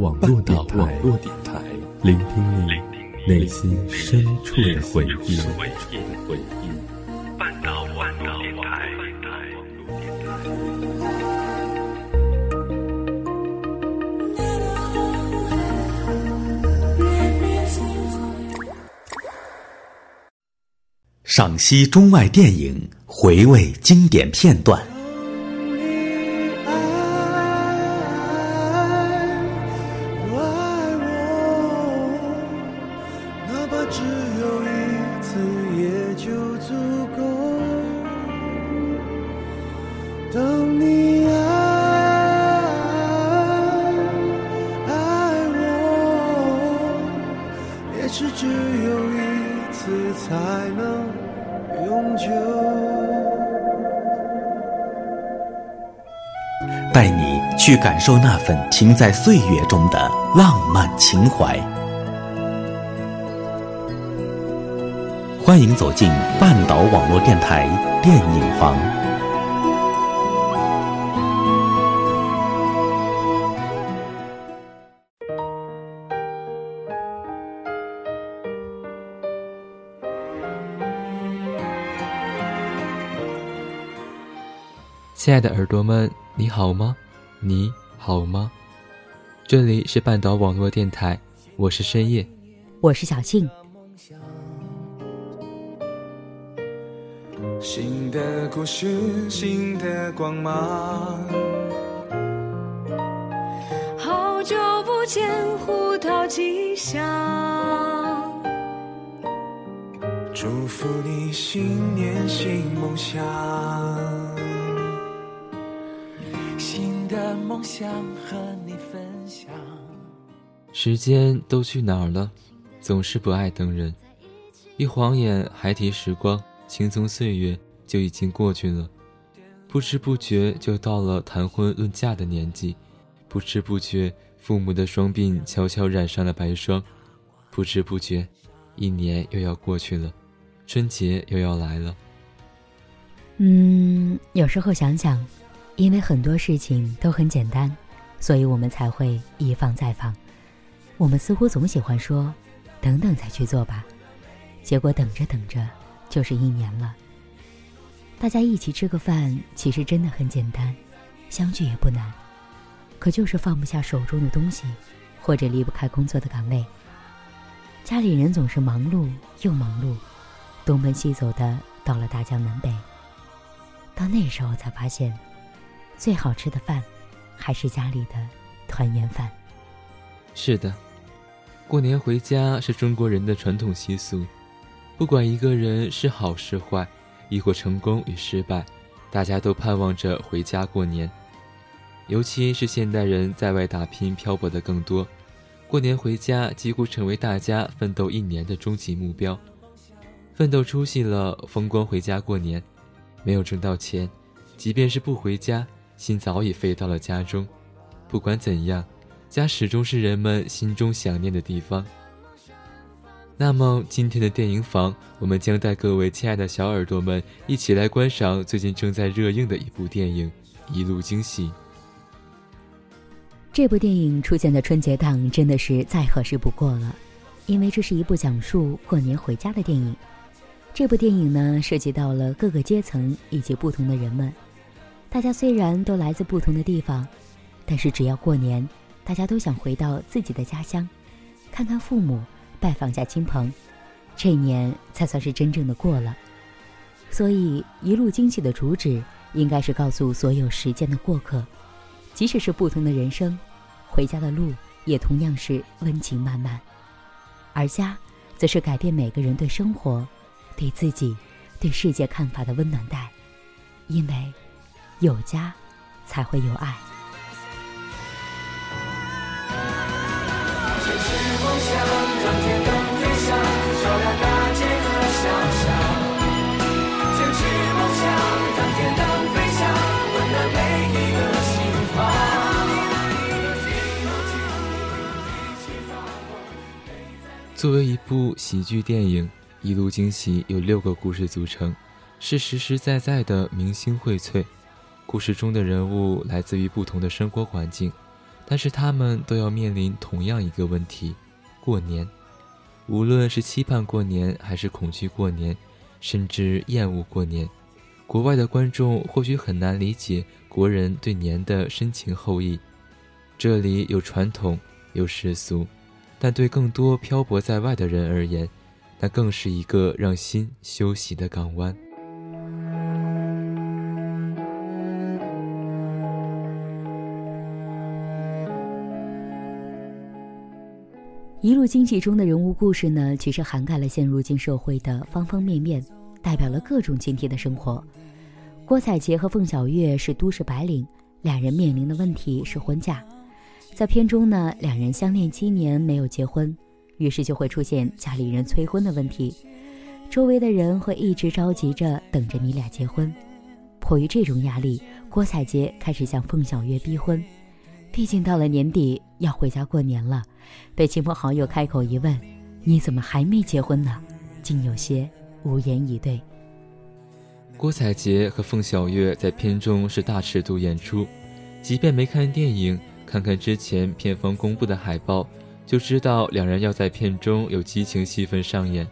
网络电台，聆听你内心深处的回忆。半岛网络电台。赏析中外电影，回味经典片段。去感受那份停在岁月中的浪漫情怀。欢迎走进半岛网络电台电影房。亲爱的耳朵们。你好吗？你好吗？这里是半岛网络电台，我是深夜，我是小庆。新的故事，新的光芒。好久不见，胡桃吉祥。祝福你新年新梦想。新的梦想和你分享。时间都去哪儿了？总是不爱等人。一晃眼，孩提时光，青葱岁月就已经过去了。不知不觉就到了谈婚论嫁的年纪。不知不觉，父母的双鬓悄悄染上了白霜。不知不觉，一年又要过去了，春节又要来了。嗯，有时候想想。因为很多事情都很简单，所以我们才会一放再放。我们似乎总喜欢说“等等再去做吧”，结果等着等着就是一年了。大家一起吃个饭，其实真的很简单，相聚也不难，可就是放不下手中的东西，或者离不开工作的岗位。家里人总是忙碌又忙碌，东奔西走的到了大江南北。到那时候才发现。最好吃的饭，还是家里的团圆饭。是的，过年回家是中国人的传统习俗。不管一个人是好是坏，亦或成功与失败，大家都盼望着回家过年。尤其是现代人在外打拼漂泊的更多，过年回家几乎成为大家奋斗一年的终极目标。奋斗出息了，风光回家过年；没有挣到钱，即便是不回家。心早已飞到了家中，不管怎样，家始终是人们心中想念的地方。那么，今天的电影房，我们将带各位亲爱的小耳朵们一起来观赏最近正在热映的一部电影《一路惊喜》。这部电影出现在春节档，真的是再合适不过了，因为这是一部讲述过年回家的电影。这部电影呢，涉及到了各个阶层以及不同的人们。大家虽然都来自不同的地方，但是只要过年，大家都想回到自己的家乡，看看父母，拜访下亲朋，这一年才算是真正的过了。所以，一路惊喜的主旨应该是告诉所有时间的过客，即使是不同的人生，回家的路也同样是温情满满。而家，则是改变每个人对生活、对自己、对世界看法的温暖带，因为。有家，才会有爱。作为一部喜剧电影，《一路惊喜》由六个故事组成，是实实在在的明星荟萃。故事中的人物来自于不同的生活环境，但是他们都要面临同样一个问题：过年。无论是期盼过年，还是恐惧过年，甚至厌恶过年，国外的观众或许很难理解国人对年的深情厚谊。这里有传统，有世俗，但对更多漂泊在外的人而言，那更是一个让心休息的港湾。一路惊喜中的人物故事呢，其实涵盖了现如今社会的方方面面，代表了各种群体的生活。郭采洁和凤小岳是都市白领，两人面临的问题是婚嫁。在片中呢，两人相恋七年没有结婚，于是就会出现家里人催婚的问题，周围的人会一直着急着等着你俩结婚。迫于这种压力，郭采洁开始向凤小岳逼婚。毕竟到了年底要回家过年了，被亲朋好友开口一问，你怎么还没结婚呢？竟有些无言以对。郭采洁和凤小岳在片中是大尺度演出，即便没看电影，看看之前片方公布的海报，就知道两人要在片中有激情戏份上演。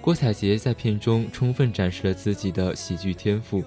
郭采洁在片中充分展示了自己的喜剧天赋，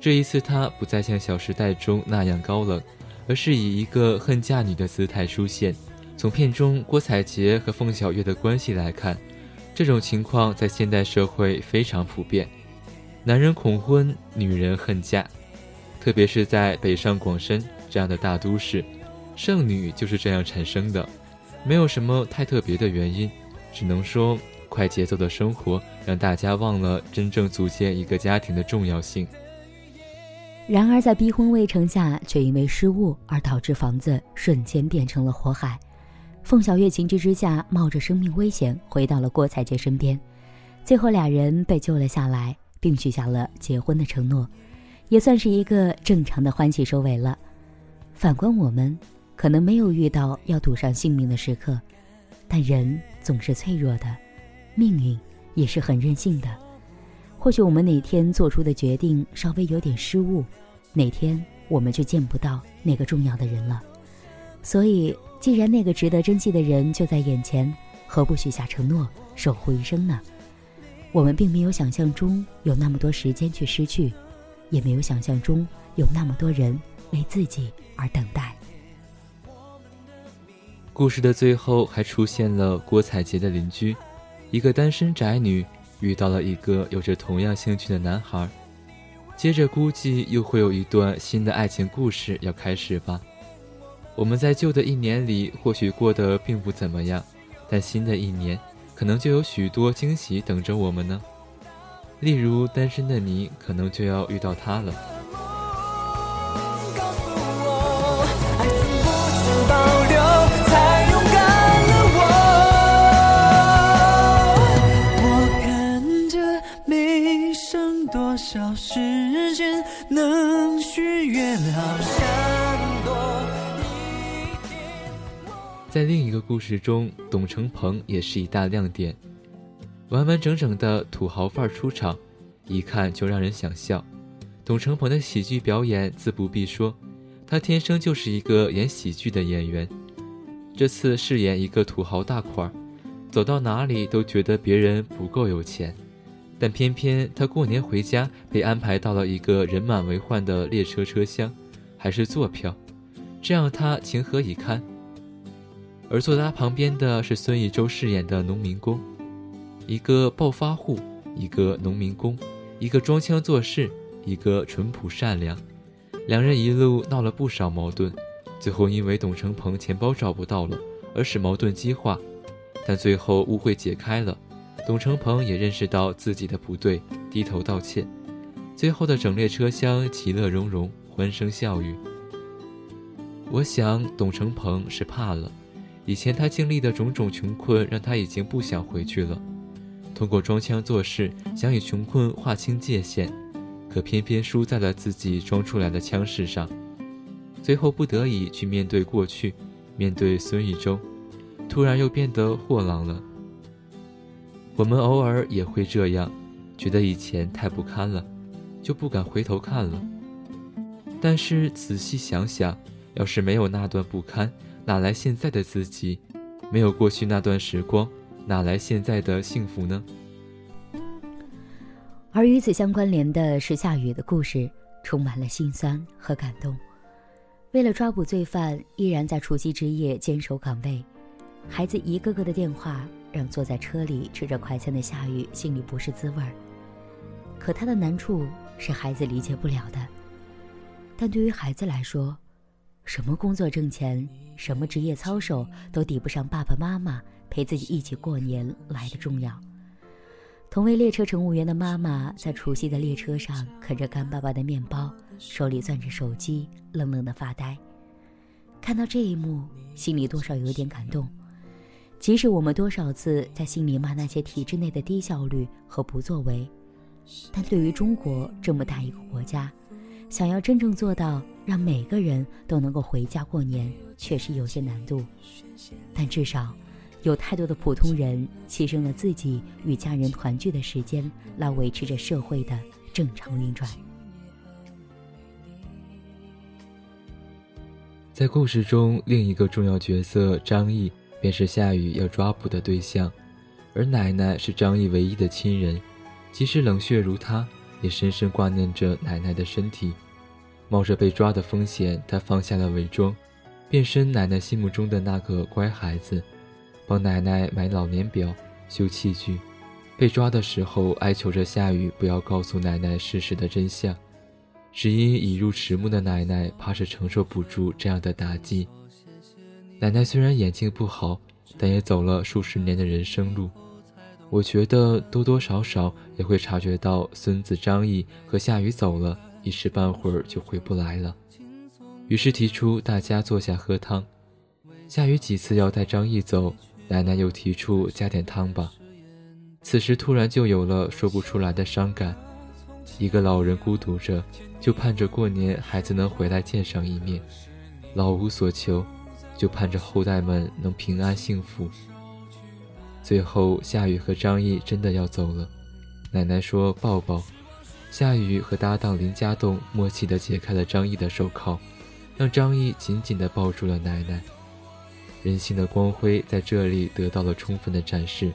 这一次她不再像《小时代》中那样高冷。而是以一个恨嫁女的姿态出现。从片中郭采洁和凤小岳的关系来看，这种情况在现代社会非常普遍。男人恐婚，女人恨嫁，特别是在北上广深这样的大都市，剩女就是这样产生的。没有什么太特别的原因，只能说快节奏的生活让大家忘了真正组建一个家庭的重要性。然而，在逼婚未成下，却因为失误而导致房子瞬间变成了火海。凤小月情急之下，冒着生命危险回到了郭采洁身边，最后俩人被救了下来，并许下了结婚的承诺，也算是一个正常的欢喜收尾了。反观我们，可能没有遇到要赌上性命的时刻，但人总是脆弱的，命运也是很任性的。或许我们哪天做出的决定稍微有点失误，哪天我们就见不到那个重要的人了。所以，既然那个值得珍惜的人就在眼前，何不许下承诺，守护一生呢？我们并没有想象中有那么多时间去失去，也没有想象中有那么多人为自己而等待。故事的最后还出现了郭采洁的邻居，一个单身宅女。遇到了一个有着同样兴趣的男孩，接着估计又会有一段新的爱情故事要开始吧。我们在旧的一年里或许过得并不怎么样，但新的一年可能就有许多惊喜等着我们呢。例如，单身的你可能就要遇到他了。在另一个故事中，董成鹏也是一大亮点，完完整整的土豪范儿出场，一看就让人想笑。董成鹏的喜剧表演自不必说，他天生就是一个演喜剧的演员。这次饰演一个土豪大款，走到哪里都觉得别人不够有钱，但偏偏他过年回家被安排到了一个人满为患的列车车厢，还是坐票，这让他情何以堪？而坐在他旁边的是孙艺洲饰演的农民工，一个暴发户，一个农民工，一个装腔作势，一个淳朴善良。两人一路闹了不少矛盾，最后因为董成鹏钱包找不到了，而使矛盾激化。但最后误会解开了，董成鹏也认识到自己的不对，低头道歉。最后的整列车厢其乐融融，欢声笑语。我想董成鹏是怕了。以前他经历的种种穷困，让他已经不想回去了。通过装腔作势，想与穷困划清界限，可偏偏输在了自己装出来的腔势上。最后不得已去面对过去，面对孙艺洲，突然又变得豁朗了。我们偶尔也会这样，觉得以前太不堪了，就不敢回头看了。但是仔细想想。要是没有那段不堪，哪来现在的自己？没有过去那段时光，哪来现在的幸福呢？而与此相关联的是夏雨的故事，充满了心酸和感动。为了抓捕罪犯，依然在除夕之夜坚守岗位。孩子一个个的电话，让坐在车里吃着快餐的夏雨心里不是滋味儿。可他的难处是孩子理解不了的。但对于孩子来说，什么工作挣钱，什么职业操守，都抵不上爸爸妈妈陪自己一起过年来的重要。同为列车乘务员的妈妈，在除夕的列车上啃着干巴巴的面包，手里攥着手机，愣愣的发呆。看到这一幕，心里多少有点感动。即使我们多少次在心里骂那些体制内的低效率和不作为，但对于中国这么大一个国家，想要真正做到让每个人都能够回家过年，确实有些难度。但至少，有太多的普通人牺牲了自己与家人团聚的时间，来维持着社会的正常运转。在故事中，另一个重要角色张毅。便是夏雨要抓捕的对象，而奶奶是张毅唯一的亲人，即使冷血如他，也深深挂念着奶奶的身体。冒着被抓的风险，他放下了伪装，变身奶奶心目中的那个乖孩子，帮奶奶买老年表、修器具。被抓的时候，哀求着夏雨不要告诉奶奶事实的真相，只因已入迟暮的奶奶怕是承受不住这样的打击。奶奶虽然眼睛不好，但也走了数十年的人生路。我觉得多多少少也会察觉到孙子张毅和夏雨走了，一时半会儿就回不来了。于是提出大家坐下喝汤。夏雨几次要带张毅走，奶奶又提出加点汤吧。此时突然就有了说不出来的伤感。一个老人孤独着，就盼着过年孩子能回来见上一面，老无所求。就盼着后代们能平安幸福。最后，夏雨和张毅真的要走了，奶奶说抱抱。夏雨和搭档林家栋默契地解开了张毅的手铐，让张毅紧紧地抱住了奶奶。人性的光辉在这里得到了充分的展示。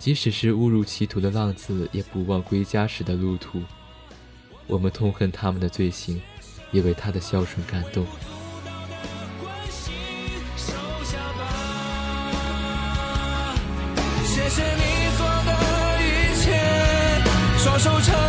即使是误入歧途的浪子，也不忘归家时的路途。我们痛恨他们的罪行，也为他的孝顺感动。手撑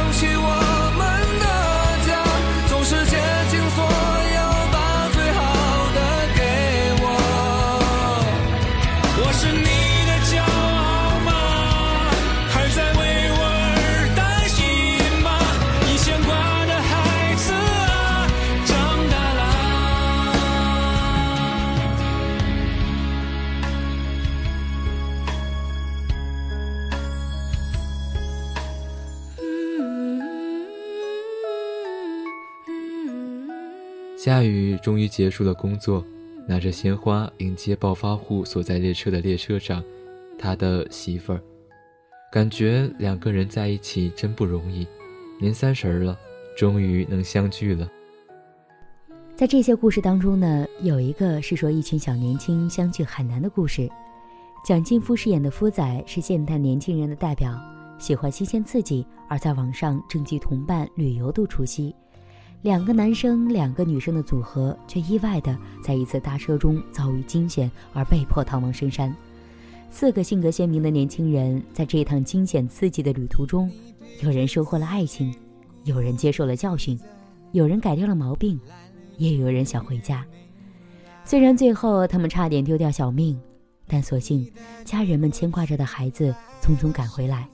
夏雨终于结束了工作，拿着鲜花迎接暴发户所在列车的列车长，他的媳妇儿。感觉两个人在一起真不容易。年三十了，终于能相聚了。在这些故事当中呢，有一个是说一群小年轻相聚海南的故事。蒋劲夫饰演的夫仔是现代年轻人的代表，喜欢新鲜刺激，而在网上征集同伴旅游度除夕。两个男生、两个女生的组合，却意外的在一次搭车中遭遇惊险，而被迫逃亡深山。四个性格鲜明的年轻人，在这一趟惊险刺激的旅途中，有人收获了爱情，有人接受了教训，有人改掉了毛病，也有人想回家。虽然最后他们差点丢掉小命，但所幸家人们牵挂着的孩子匆匆赶回来，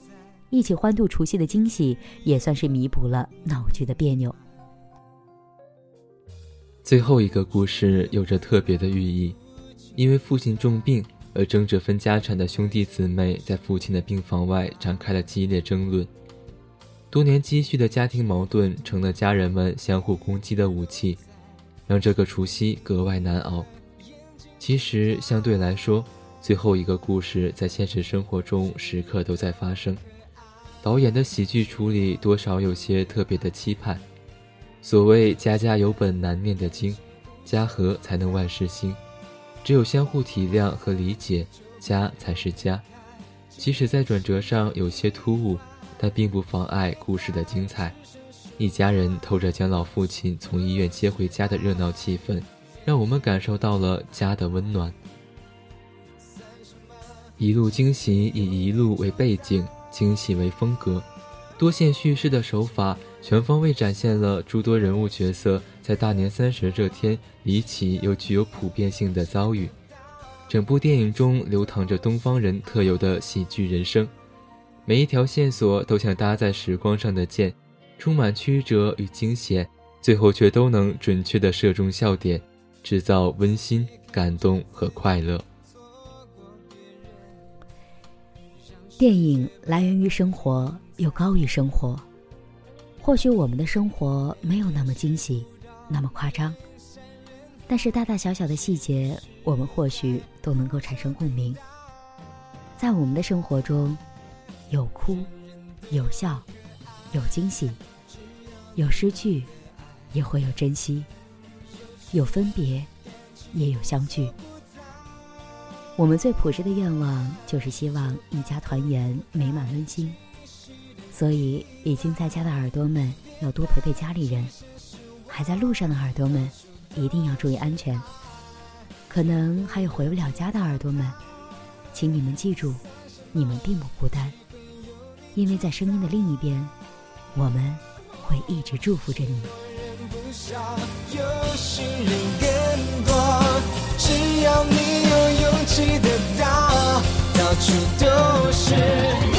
一起欢度除夕的惊喜，也算是弥补了闹剧的别扭。最后一个故事有着特别的寓意，因为父亲重病而争着分家产的兄弟姊妹在父亲的病房外展开了激烈争论，多年积蓄的家庭矛盾成了家人们相互攻击的武器，让这个除夕格外难熬。其实相对来说，最后一个故事在现实生活中时刻都在发生，导演的喜剧处理多少有些特别的期盼。所谓家家有本难念的经，家和才能万事兴。只有相互体谅和理解，家才是家。即使在转折上有些突兀，但并不妨碍故事的精彩。一家人透着将老父亲从医院接回家的热闹气氛，让我们感受到了家的温暖。一路惊喜以一路为背景，惊喜为风格，多线叙事的手法全方位展现了诸多人物角色在大年三十这天离奇又具有普遍性的遭遇。整部电影中流淌着东方人特有的喜剧人生，每一条线索都像搭在时光上的箭，充满曲折与惊险，最后却都能准确地射中笑点，制造温馨、感动和快乐。电影来源于生活，又高于生活。或许我们的生活没有那么惊喜，那么夸张，但是大大小小的细节，我们或许都能够产生共鸣。在我们的生活中，有哭，有笑，有惊喜，有失去，也会有珍惜；有分别，也有相聚。我们最朴实的愿望就是希望一家团圆，美满温馨。所以，已经在家的耳朵们要多陪陪家里人；还在路上的耳朵们，一定要注意安全。可能还有回不了家的耳朵们，请你们记住，你们并不孤单，因为在声音的另一边，我们会一直祝福着你。只要你有勇气的到，到处都是。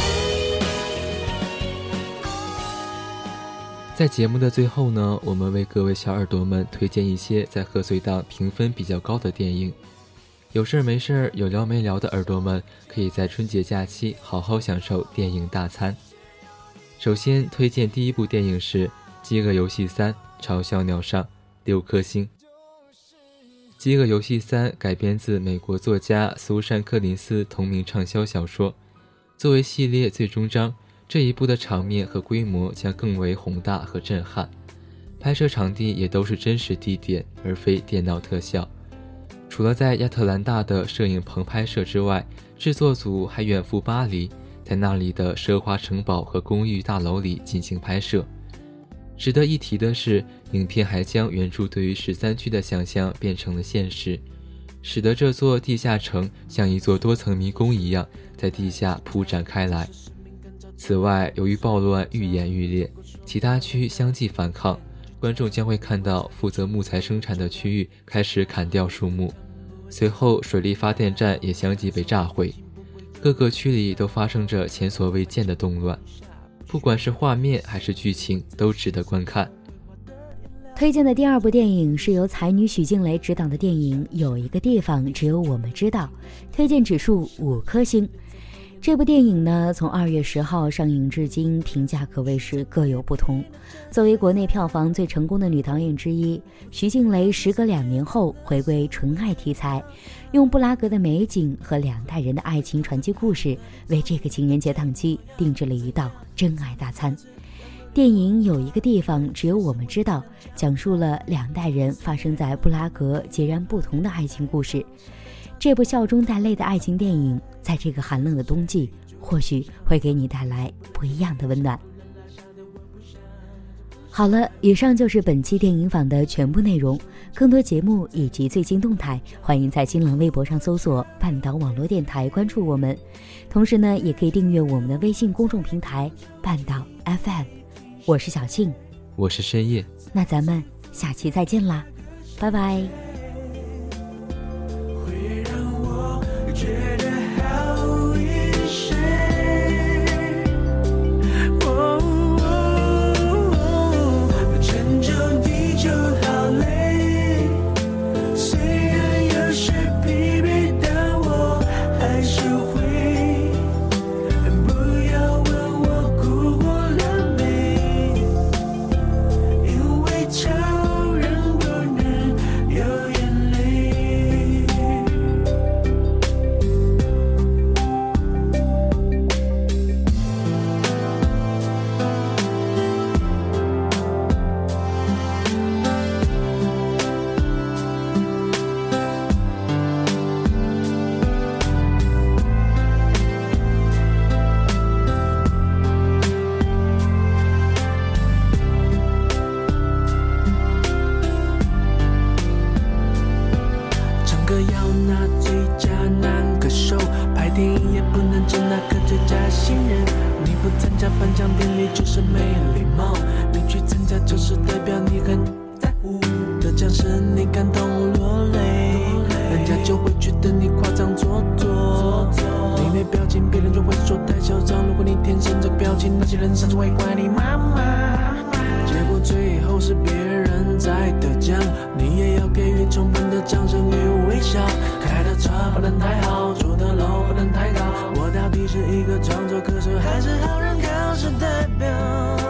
在节目的最后呢，我们为各位小耳朵们推荐一些在贺岁档评分比较高的电影。有事儿没事儿有聊没聊的耳朵们，可以在春节假期好好享受电影大餐。首先推荐第一部电影是《饥饿游戏三：嘲笑鸟上》，六颗星。《饥饿游戏三》改编自美国作家苏珊·柯林斯同名畅销小说，作为系列最终章，这一部的场面和规模将更为宏大和震撼。拍摄场地也都是真实地点，而非电脑特效。除了在亚特兰大的摄影棚拍摄之外，制作组还远赴巴黎，在那里的奢华城堡和公寓大楼里进行拍摄。值得一提的是，影片还将原著对于十三区的想象变成了现实，使得这座地下城像一座多层迷宫一样在地下铺展开来。此外，由于暴乱愈演愈烈，其他区相继反抗，观众将会看到负责木材生产的区域开始砍掉树木，随后水力发电站也相继被炸毁，各个区里都发生着前所未见的动乱。不管是画面还是剧情，都值得观看。推荐的第二部电影是由才女许静蕾执导的电影《有一个地方只有我们知道》，推荐指数五颗星。这部电影呢，从二月十号上映至今，评价可谓是各有不同。作为国内票房最成功的女导演之一，徐静蕾时隔两年后回归纯爱题材，用布拉格的美景和两代人的爱情传奇故事，为这个情人节档期定制了一道真爱大餐。电影有一个地方只有我们知道，讲述了两代人发生在布拉格截然不同的爱情故事。这部笑中带泪的爱情电影，在这个寒冷的冬季，或许会给你带来不一样的温暖。好了，以上就是本期电影坊的全部内容。更多节目以及最新动态，欢迎在新浪微博上搜索“半岛网络电台”关注我们。同时呢，也可以订阅我们的微信公众平台“半岛 FM”。我是小庆，我是深夜。那咱们下期再见啦，拜拜。加颁奖典礼就是没礼貌，你去参加就是代表你很在乎。得奖时你感动落泪，人家就会觉得你夸张做作。你没表情，别人就会说太嚣张。如果你天生这个表情，那些人甚至会怪你妈妈。结果最后是别人在得奖，你也要给予充分的掌声与微笑。开的车不能太好，住的楼不能太高。我到底是一个创作歌手，还是好人搞事代表？